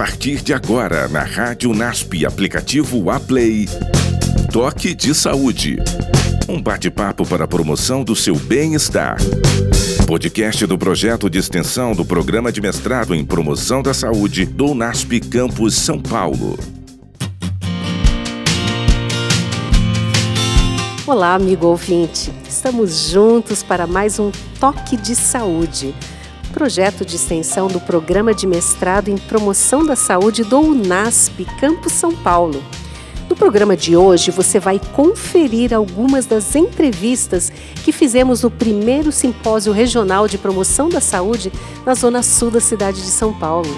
partir de agora na Rádio NASP, aplicativo Aplay. Toque de Saúde. Um bate-papo para a promoção do seu bem-estar. Podcast do projeto de extensão do Programa de Mestrado em Promoção da Saúde do NASP Campus São Paulo. Olá, amigo ouvinte. Estamos juntos para mais um Toque de Saúde projeto de extensão do Programa de Mestrado em Promoção da Saúde do UNASP, Campus São Paulo. No programa de hoje, você vai conferir algumas das entrevistas que fizemos no primeiro simpósio regional de promoção da saúde na zona sul da cidade de São Paulo.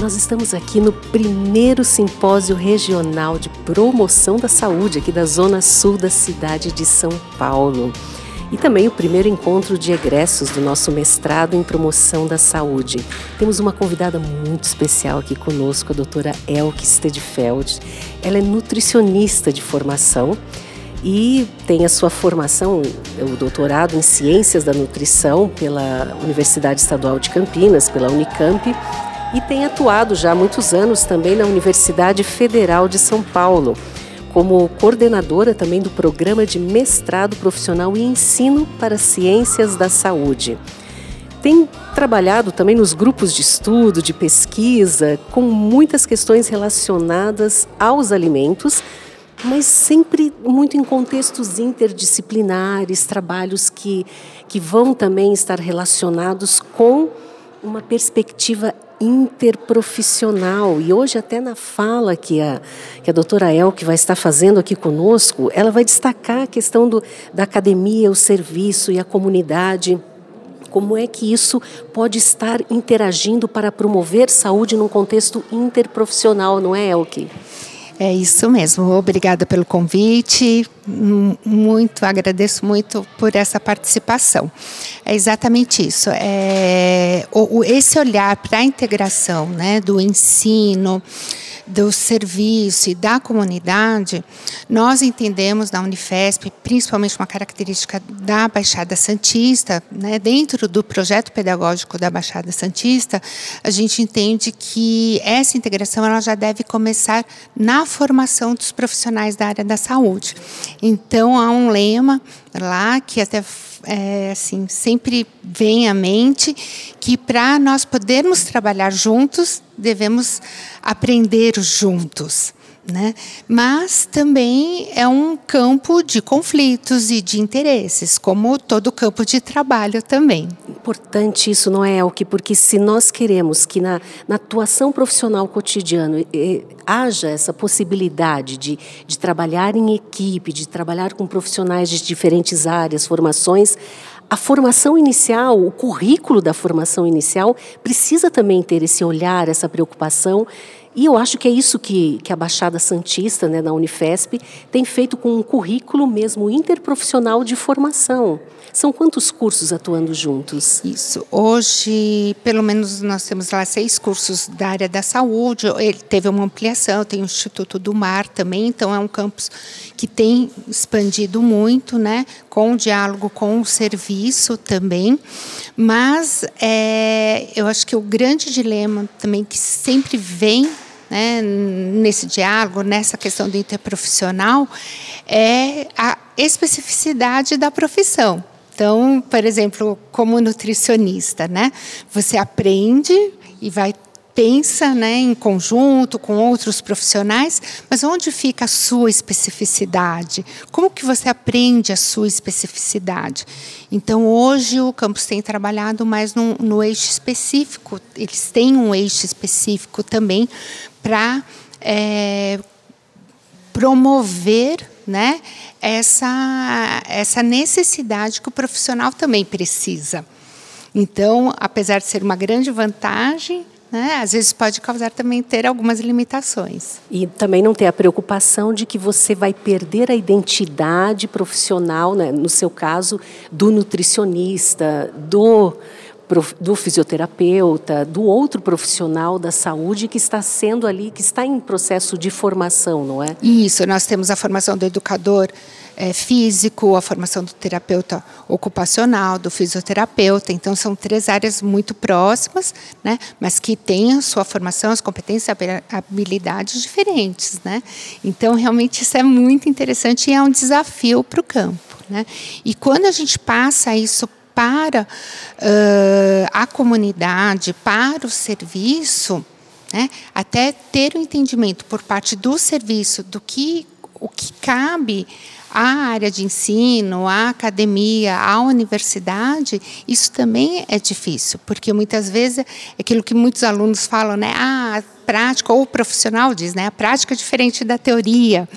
Nós estamos aqui no primeiro simpósio regional de promoção da saúde aqui da zona sul da cidade de São Paulo. E também o primeiro encontro de egressos do nosso mestrado em promoção da saúde. Temos uma convidada muito especial aqui conosco, a doutora Elke Stedfeld. Ela é nutricionista de formação e tem a sua formação, o doutorado em Ciências da Nutrição pela Universidade Estadual de Campinas, pela Unicamp, e tem atuado já há muitos anos também na Universidade Federal de São Paulo, como coordenadora também do programa de mestrado profissional e ensino para ciências da saúde. Tem trabalhado também nos grupos de estudo, de pesquisa, com muitas questões relacionadas aos alimentos, mas sempre muito em contextos interdisciplinares, trabalhos que, que vão também estar relacionados com uma perspectiva interprofissional. E hoje, até na fala que a, que a doutora Elke vai estar fazendo aqui conosco, ela vai destacar a questão do, da academia, o serviço e a comunidade. Como é que isso pode estar interagindo para promover saúde num contexto interprofissional, não é, Elke? É isso mesmo. Obrigada pelo convite. Muito agradeço muito por essa participação. É exatamente isso. É, o, esse olhar para a integração, né, do ensino do serviço e da comunidade, nós entendemos na Unifesp, principalmente uma característica da Baixada Santista, né, dentro do projeto pedagógico da Baixada Santista, a gente entende que essa integração ela já deve começar na formação dos profissionais da área da saúde. Então, há um lema lá que até é, assim sempre vem à mente que para nós podermos trabalhar juntos devemos aprender juntos. Né? Mas também é um campo de conflitos e de interesses, como todo campo de trabalho também. Importante isso, não é, Elke? Porque se nós queremos que na, na atuação profissional cotidiana haja essa possibilidade de, de trabalhar em equipe, de trabalhar com profissionais de diferentes áreas, formações, a formação inicial, o currículo da formação inicial, precisa também ter esse olhar, essa preocupação e eu acho que é isso que, que a Baixada Santista, né, na Unifesp, tem feito com um currículo mesmo interprofissional de formação. São quantos cursos atuando juntos? Isso. Hoje, pelo menos, nós temos lá seis cursos da área da saúde. Ele teve uma ampliação, tem o Instituto do Mar também, então é um campus que tem expandido muito, né, com o diálogo com o serviço também. Mas é, eu acho que o grande dilema também que sempre vem né, nesse diálogo, nessa questão do interprofissional, é a especificidade da profissão. Então, por exemplo, como nutricionista, né, você aprende e vai pensa né, em conjunto com outros profissionais, mas onde fica a sua especificidade? Como que você aprende a sua especificidade? Então, hoje o campus tem trabalhado mais no, no eixo específico, eles têm um eixo específico também para é, promover né, essa, essa necessidade que o profissional também precisa. Então, apesar de ser uma grande vantagem, né, às vezes pode causar também ter algumas limitações. E também não ter a preocupação de que você vai perder a identidade profissional, né, no seu caso, do nutricionista, do do fisioterapeuta, do outro profissional da saúde que está sendo ali, que está em processo de formação, não é? Isso, nós temos a formação do educador é, físico, a formação do terapeuta ocupacional, do fisioterapeuta. Então, são três áreas muito próximas, né, mas que têm a sua formação, as competências habilidades diferentes. Né? Então, realmente, isso é muito interessante e é um desafio para o campo. Né? E quando a gente passa isso para uh, a comunidade, para o serviço, né, até ter o um entendimento por parte do serviço do que o que cabe à área de ensino, à academia, à universidade, isso também é difícil, porque muitas vezes é aquilo que muitos alunos falam, né? Ah, a prática, ou o profissional diz, né? A prática é diferente da teoria.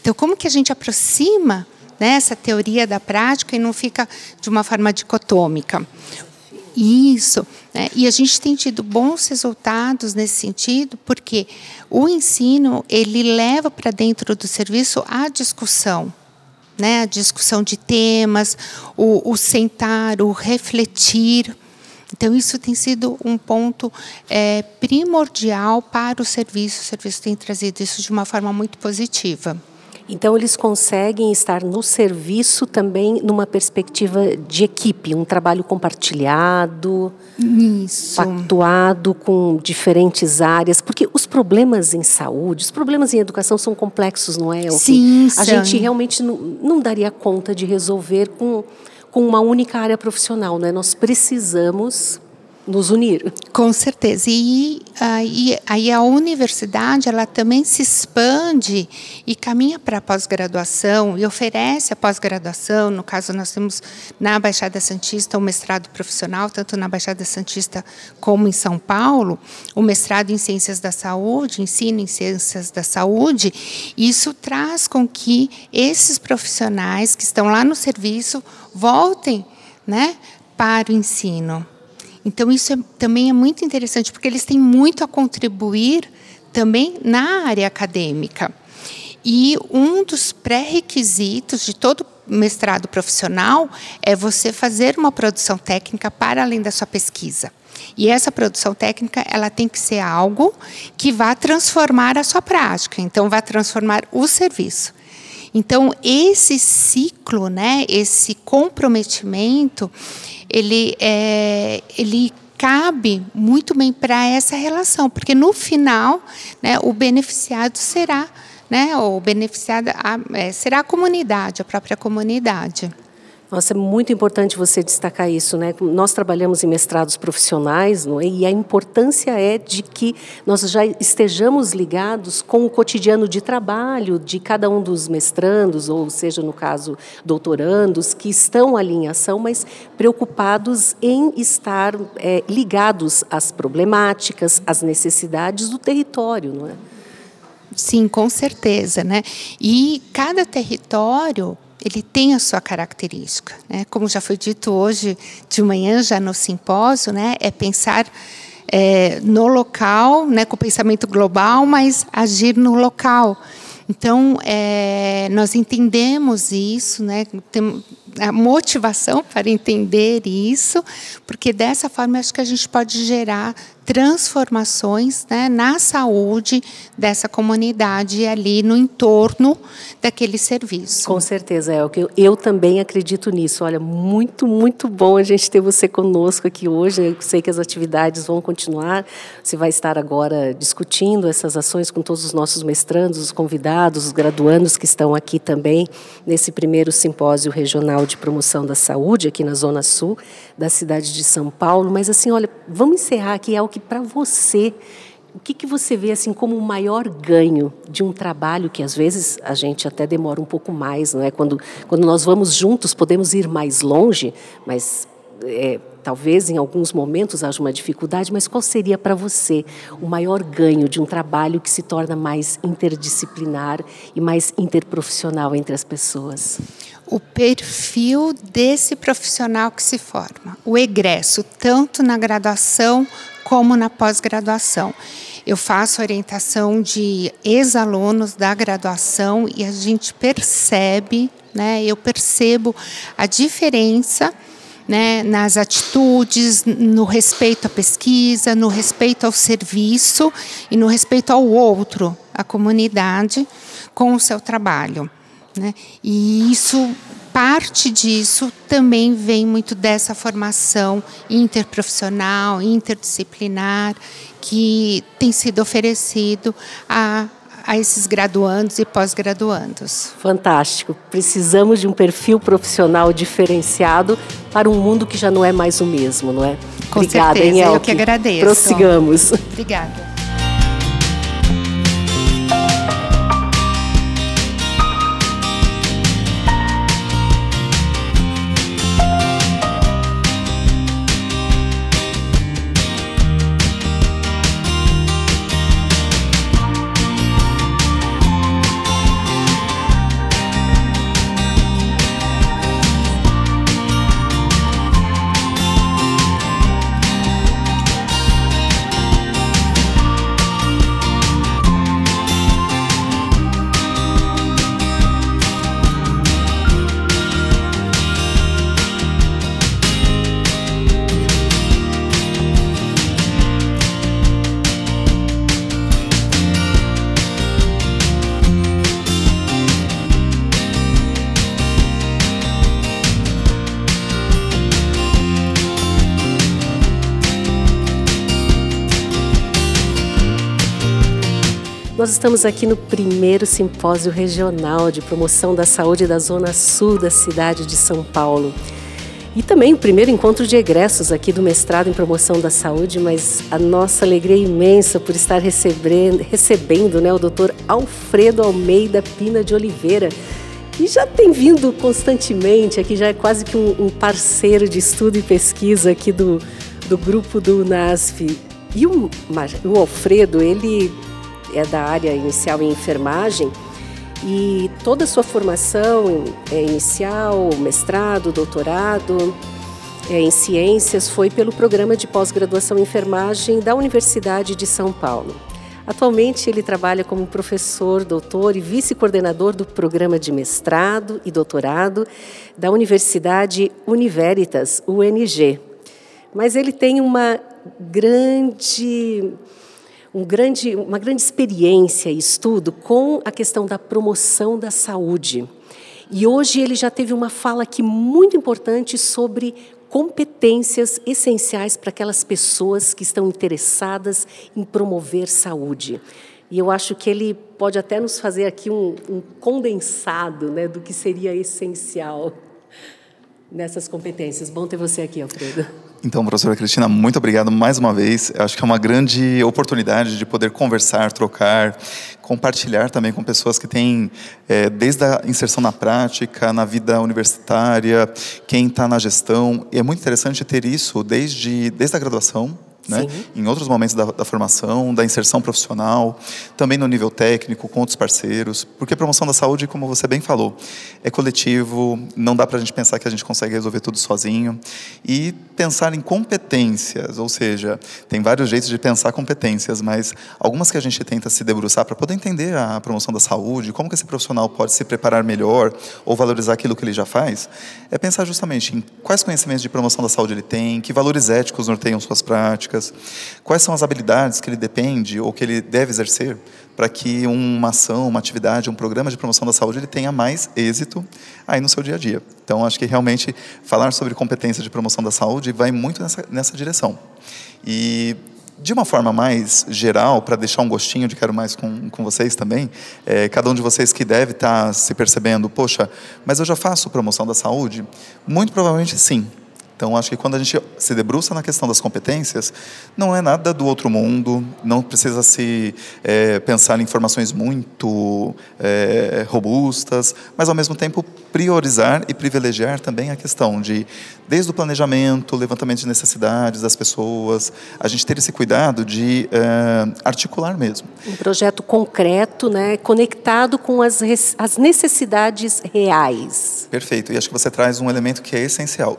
Então, como que a gente aproxima né, essa teoria da prática e não fica de uma forma dicotômica? Isso. Né? E a gente tem tido bons resultados nesse sentido, porque o ensino ele leva para dentro do serviço a discussão né? a discussão de temas, o, o sentar, o refletir. Então, isso tem sido um ponto é, primordial para o serviço. O serviço tem trazido isso de uma forma muito positiva. Então, eles conseguem estar no serviço também numa perspectiva de equipe, um trabalho compartilhado, Isso. pactuado com diferentes áreas, porque os problemas em saúde, os problemas em educação são complexos, não é? Sim, A gente realmente não, não daria conta de resolver com, com uma única área profissional, não é? Nós precisamos nos unir. Com certeza. E aí, a universidade ela também se expande e caminha para a pós-graduação e oferece a pós-graduação. No caso, nós temos na Baixada Santista o mestrado profissional, tanto na Baixada Santista como em São Paulo, o mestrado em Ciências da Saúde, ensino em Ciências da Saúde. Isso traz com que esses profissionais que estão lá no serviço voltem né, para o ensino. Então, isso é, também é muito interessante, porque eles têm muito a contribuir também na área acadêmica. E um dos pré-requisitos de todo mestrado profissional é você fazer uma produção técnica para além da sua pesquisa. E essa produção técnica, ela tem que ser algo que vá transformar a sua prática, então vai transformar o serviço. Então, esse ciclo, né, esse comprometimento, ele, é, ele cabe muito bem para essa relação, porque no final, né, o beneficiado será, né, o beneficiado a, é, será a comunidade, a própria comunidade. Nossa, é muito importante você destacar isso, né? Nós trabalhamos em mestrados profissionais, é? E a importância é de que nós já estejamos ligados com o cotidiano de trabalho de cada um dos mestrandos, ou seja, no caso, doutorandos, que estão ali em ação, mas preocupados em estar é, ligados às problemáticas, às necessidades do território, não é? Sim, com certeza, né? E cada território ele tem a sua característica. Né? Como já foi dito hoje de manhã, já no simpósio, né? é pensar é, no local, né, com o pensamento global, mas agir no local. Então, é, nós entendemos isso, né, tem a motivação para entender isso, porque dessa forma acho que a gente pode gerar transformações né, na saúde dessa comunidade ali no entorno daquele serviço. Com certeza, é o que eu, também acredito nisso. Olha, muito, muito bom a gente ter você conosco aqui hoje. Eu sei que as atividades vão continuar. Você vai estar agora discutindo essas ações com todos os nossos mestrandos, os convidados, os graduandos que estão aqui também nesse primeiro simpósio regional de promoção da saúde aqui na Zona Sul da cidade de São Paulo. Mas assim, olha, vamos encerrar aqui algo que para você o que, que você vê assim como o maior ganho de um trabalho que às vezes a gente até demora um pouco mais, não é? Quando, quando nós vamos juntos podemos ir mais longe, mas é, talvez em alguns momentos haja uma dificuldade, mas qual seria para você o maior ganho de um trabalho que se torna mais interdisciplinar e mais interprofissional entre as pessoas? O perfil desse profissional que se forma, o egresso, tanto na graduação como na pós-graduação. Eu faço orientação de ex-alunos da graduação e a gente percebe, né, eu percebo a diferença né, nas atitudes, no respeito à pesquisa, no respeito ao serviço e no respeito ao outro, à comunidade, com o seu trabalho. Né? E isso, parte disso também vem muito dessa formação interprofissional, interdisciplinar, que tem sido oferecido a a esses graduandos e pós-graduandos. Fantástico. Precisamos de um perfil profissional diferenciado para um mundo que já não é mais o mesmo, não é? Com Obrigada, certeza, hein, eu que agradeço. Prossigamos. Obrigada. Nós estamos aqui no primeiro simpósio regional de promoção da saúde da Zona Sul da cidade de São Paulo. E também o primeiro encontro de egressos aqui do mestrado em promoção da saúde, mas a nossa alegria é imensa por estar recebendo, recebendo né, o doutor Alfredo Almeida Pina de Oliveira, que já tem vindo constantemente aqui, já é quase que um, um parceiro de estudo e pesquisa aqui do, do grupo do NASF. E o, o Alfredo, ele é da área inicial em enfermagem e toda a sua formação é, inicial, mestrado, doutorado é, em ciências foi pelo programa de pós-graduação em enfermagem da Universidade de São Paulo. Atualmente ele trabalha como professor, doutor e vice-coordenador do programa de mestrado e doutorado da Universidade Univeritas, UNG. Mas ele tem uma grande um grande, uma grande experiência e estudo com a questão da promoção da saúde. E hoje ele já teve uma fala aqui muito importante sobre competências essenciais para aquelas pessoas que estão interessadas em promover saúde. E eu acho que ele pode até nos fazer aqui um, um condensado né, do que seria essencial nessas competências. Bom ter você aqui, Alfredo. Então, professora Cristina, muito obrigado mais uma vez. Acho que é uma grande oportunidade de poder conversar, trocar, compartilhar também com pessoas que têm, é, desde a inserção na prática, na vida universitária, quem está na gestão. E é muito interessante ter isso desde, desde a graduação, né? em outros momentos da, da, formação, da inserção profissional, também no nível técnico, com outros parceiros, porque promoção da saúde, como você bem falou, é coletivo, não dá para a gente pensar que a gente consegue resolver tudo sozinho, e pensar em competências, ou seja, tem vários jeitos de pensar competências, mas algumas que a gente tenta se debruçar para poder entender a promoção da saúde, como que esse profissional pode se preparar melhor ou valorizar aquilo que ele já faz, é pensar justamente em quais conhecimentos de promoção da saúde ele tem, que valores éticos norteiam suas práticas, quais são as habilidades que ele depende ou que ele deve exercer para que uma ação, uma atividade, um programa de promoção da saúde ele tenha mais êxito aí no seu dia a dia. Então, acho que realmente falar sobre competência de promoção da saúde vai muito nessa, nessa direção. E de uma forma mais geral, para deixar um gostinho de quero mais com, com vocês também, é, cada um de vocês que deve estar tá se percebendo, poxa, mas eu já faço promoção da saúde? Muito provavelmente sim. Então, acho que quando a gente se debruça na questão das competências, não é nada do outro mundo, não precisa se é, pensar em informações muito é, robustas, mas, ao mesmo tempo, priorizar e privilegiar também a questão de, desde o planejamento, levantamento de necessidades das pessoas, a gente ter esse cuidado de é, articular mesmo. Um projeto concreto, né, conectado com as, as necessidades reais. Perfeito. E acho que você traz um elemento que é essencial: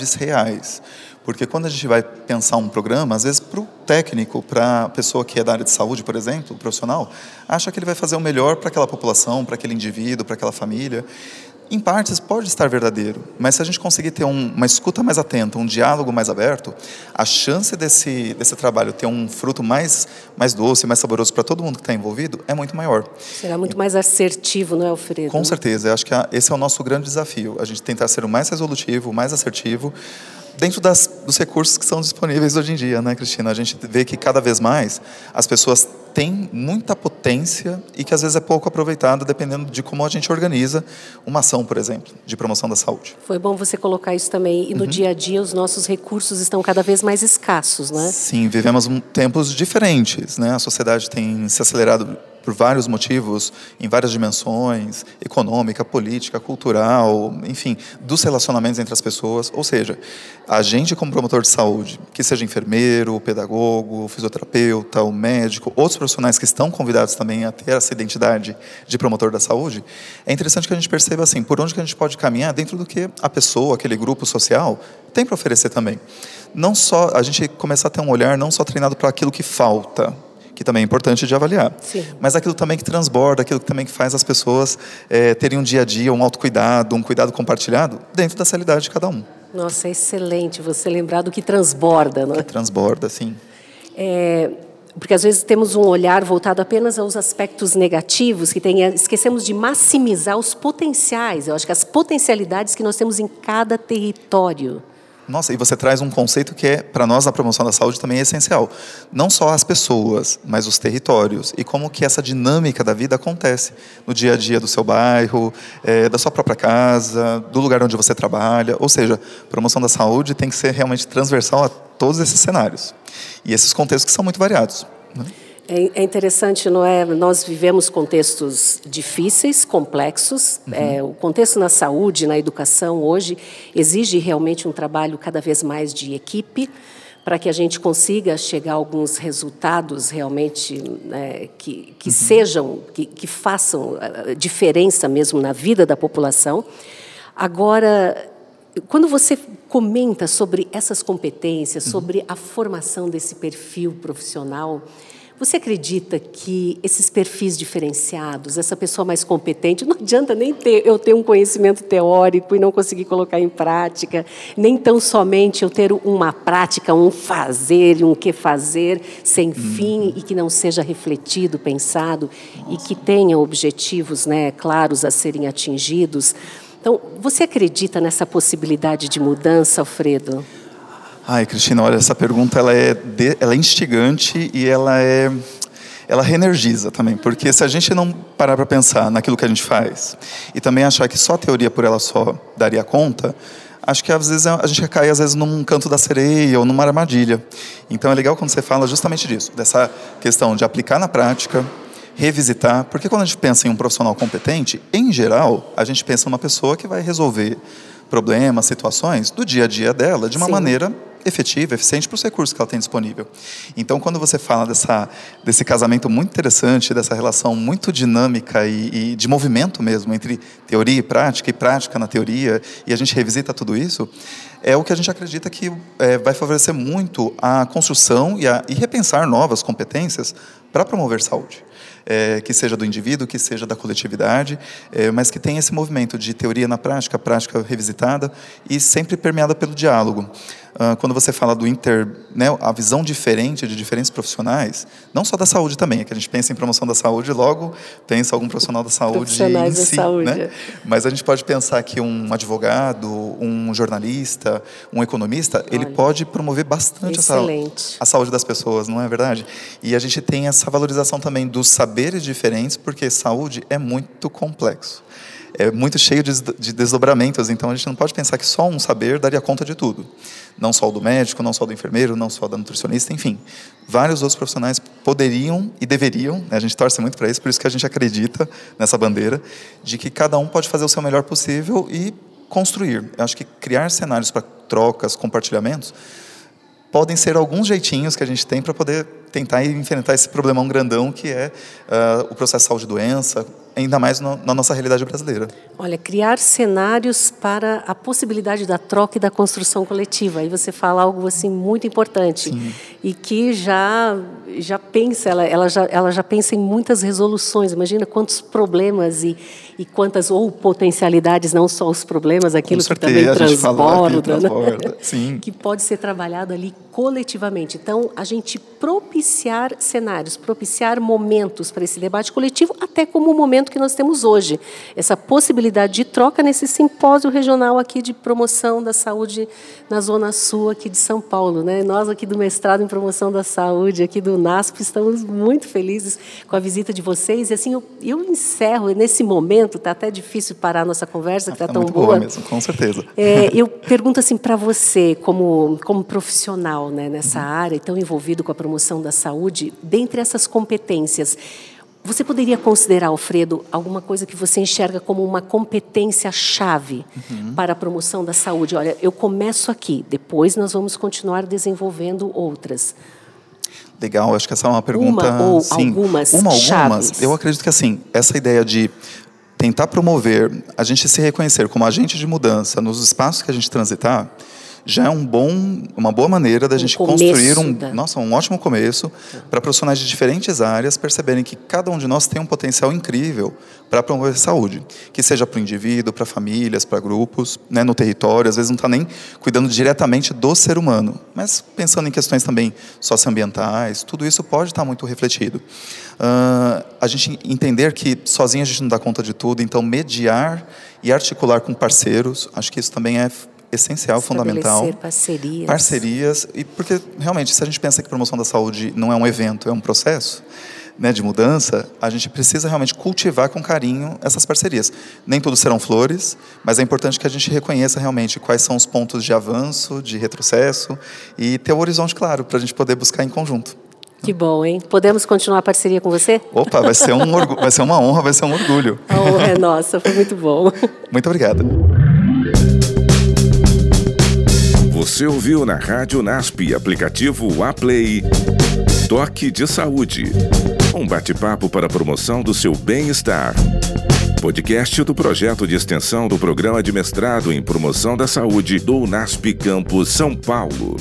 necessidades reais. Porque quando a gente vai pensar um programa, às vezes para o técnico, para a pessoa que é da área de saúde, por exemplo, o profissional, acha que ele vai fazer o melhor para aquela população, para aquele indivíduo, para aquela família em partes pode estar verdadeiro, mas se a gente conseguir ter um, uma escuta mais atenta, um diálogo mais aberto, a chance desse, desse trabalho ter um fruto mais, mais doce, mais saboroso para todo mundo que está envolvido é muito maior. Será muito mais assertivo, não é, Alfredo? Com certeza, eu acho que esse é o nosso grande desafio, a gente tentar ser o mais resolutivo, o mais assertivo, dentro das, dos recursos que são disponíveis hoje em dia, né, Cristina? A gente vê que cada vez mais as pessoas têm muita potência e que às vezes é pouco aproveitada dependendo de como a gente organiza uma ação, por exemplo, de promoção da saúde. Foi bom você colocar isso também. E no uhum. dia a dia os nossos recursos estão cada vez mais escassos, né? Sim, vivemos tempos diferentes, né? A sociedade tem se acelerado por vários motivos, em várias dimensões, econômica, política, cultural, enfim, dos relacionamentos entre as pessoas. Ou seja, a gente como promotor de saúde, que seja enfermeiro, pedagogo, fisioterapeuta, o médico, outros profissionais que estão convidados também a ter essa identidade de promotor da saúde, é interessante que a gente perceba assim, por onde que a gente pode caminhar dentro do que a pessoa, aquele grupo social, tem para oferecer também. Não só a gente começar a ter um olhar não só treinado para aquilo que falta, que também é importante de avaliar. Sim. Mas aquilo também que transborda, aquilo que também que faz as pessoas é, terem um dia a dia, um autocuidado, um cuidado compartilhado dentro da realidade de cada um. Nossa, é excelente você lembrar do que transborda, não é? Que transborda, sim. É, porque às vezes temos um olhar voltado apenas aos aspectos negativos, que tem, esquecemos de maximizar os potenciais, eu acho que as potencialidades que nós temos em cada território. Nossa, e você traz um conceito que é, para nós, na promoção da saúde também é essencial. Não só as pessoas, mas os territórios. E como que essa dinâmica da vida acontece no dia a dia do seu bairro, é, da sua própria casa, do lugar onde você trabalha. Ou seja, promoção da saúde tem que ser realmente transversal a todos esses cenários. E esses contextos que são muito variados. Né? É, é interessante, não é? Nós vivemos contextos difíceis, complexos. Uhum. É, o contexto na saúde, na educação hoje exige realmente um trabalho cada vez mais de equipe para que a gente consiga chegar a alguns resultados realmente né, que, que uhum. sejam, que, que façam diferença mesmo na vida da população. Agora, quando você comenta sobre essas competências, uhum. sobre a formação desse perfil profissional, você acredita que esses perfis diferenciados, essa pessoa mais competente, não adianta nem ter, eu ter um conhecimento teórico e não conseguir colocar em prática, nem tão somente eu ter uma prática, um fazer e um que fazer sem uhum. fim e que não seja refletido, pensado e que tenha objetivos né, claros a serem atingidos. Então, você acredita nessa possibilidade de mudança, Alfredo? Ai, Cristina, olha, essa pergunta ela é, de, ela é instigante e ela é ela reenergiza também, porque se a gente não parar para pensar naquilo que a gente faz e também achar que só a teoria por ela só daria conta, acho que às vezes a gente cai às vezes num canto da sereia ou numa armadilha. Então é legal quando você fala justamente disso, dessa questão de aplicar na prática, revisitar, porque quando a gente pensa em um profissional competente, em geral, a gente pensa numa pessoa que vai resolver problemas, situações do dia a dia dela de uma Sim. maneira efetiva, eficiente para os recursos que ela tem disponível. Então, quando você fala dessa, desse casamento muito interessante, dessa relação muito dinâmica e, e, de movimento mesmo entre teoria e prática, e prática na teoria, e a gente revisita tudo isso, é o que a gente acredita que é, vai favorecer muito a construção e, a, e repensar novas competências para promover saúde é, que seja do indivíduo, que seja da coletividade, é, mas que tenha esse movimento de teoria na prática, prática revisitada e sempre permeada pelo diálogo. Uh, quando você fala do inter, né, a visão diferente de diferentes profissionais, não só da saúde também, é que a gente pensa em promoção da saúde, logo pensa algum profissional da saúde em si, saúde. Né? Mas a gente pode pensar que um advogado, um jornalista, um economista, Olha, ele pode promover bastante a saúde, a saúde das pessoas, não é verdade? E a gente tem essa valorização também dos saberes diferentes, porque saúde é muito complexo é muito cheio de, de desdobramentos, então a gente não pode pensar que só um saber daria conta de tudo. Não só o do médico, não só do enfermeiro, não só da nutricionista, enfim. Vários outros profissionais poderiam e deveriam, né, a gente torce muito para isso, por isso que a gente acredita nessa bandeira, de que cada um pode fazer o seu melhor possível e construir. Eu acho que criar cenários para trocas, compartilhamentos, podem ser alguns jeitinhos que a gente tem para poder tentar enfrentar esse problemão grandão que é uh, o processo de saúde doença, ainda mais no, na nossa realidade brasileira. Olha, criar cenários para a possibilidade da troca e da construção coletiva. Aí você fala algo assim muito importante Sim. e que já já pensa, ela, ela, já, ela já pensa em muitas resoluções. Imagina quantos problemas e, e quantas ou potencialidades, não só os problemas, aquilo que também transborda, transborda. Né? que pode ser trabalhado ali coletivamente. Então, a gente propiciar cenários, propiciar momentos para esse debate coletivo, até como o momento que nós temos hoje. Essa possibilidade de troca nesse simpósio regional aqui de promoção da saúde na Zona Sul aqui de São Paulo. Né? Nós aqui do mestrado em promoção da saúde, aqui do NASP, estamos muito felizes com a visita de vocês. E assim, eu, eu encerro nesse momento, está até difícil parar a nossa conversa, que está tá tão boa. boa mesmo, com certeza. É, eu pergunto assim para você, como, como profissional, né, nessa área e tão envolvido com a promoção da saúde, dentre essas competências, você poderia considerar, Alfredo, alguma coisa que você enxerga como uma competência-chave uhum. para a promoção da saúde? Olha, eu começo aqui, depois nós vamos continuar desenvolvendo outras. Legal, acho que essa é uma pergunta. Uma ou sim, algumas. Uma, algumas. Chaves. Eu acredito que assim, essa ideia de tentar promover a gente se reconhecer como agente de mudança nos espaços que a gente transitar já é um bom, uma boa maneira da um gente construir um, da... nossa, um ótimo começo para profissionais de diferentes áreas perceberem que cada um de nós tem um potencial incrível para promover saúde, que seja para o indivíduo, para famílias, para grupos, né, no território, às vezes não está nem cuidando diretamente do ser humano, mas pensando em questões também socioambientais, tudo isso pode estar tá muito refletido. Uh, a gente entender que sozinho a gente não dá conta de tudo, então mediar e articular com parceiros, acho que isso também é essencial, fundamental. parcerias. Parcerias, e porque realmente, se a gente pensa que promoção da saúde não é um evento, é um processo né, de mudança, a gente precisa realmente cultivar com carinho essas parcerias. Nem tudo serão flores, mas é importante que a gente reconheça realmente quais são os pontos de avanço, de retrocesso e ter o horizonte claro para a gente poder buscar em conjunto. Que bom, hein? Podemos continuar a parceria com você? Opa, vai ser, um vai ser uma honra, vai ser um orgulho. A honra é nossa, foi muito bom. Muito obrigado. Você ouviu na Rádio NASP, aplicativo Aplay. Toque de Saúde. Um bate-papo para a promoção do seu bem-estar. Podcast do projeto de extensão do programa de mestrado em promoção da saúde do NASP Campus São Paulo.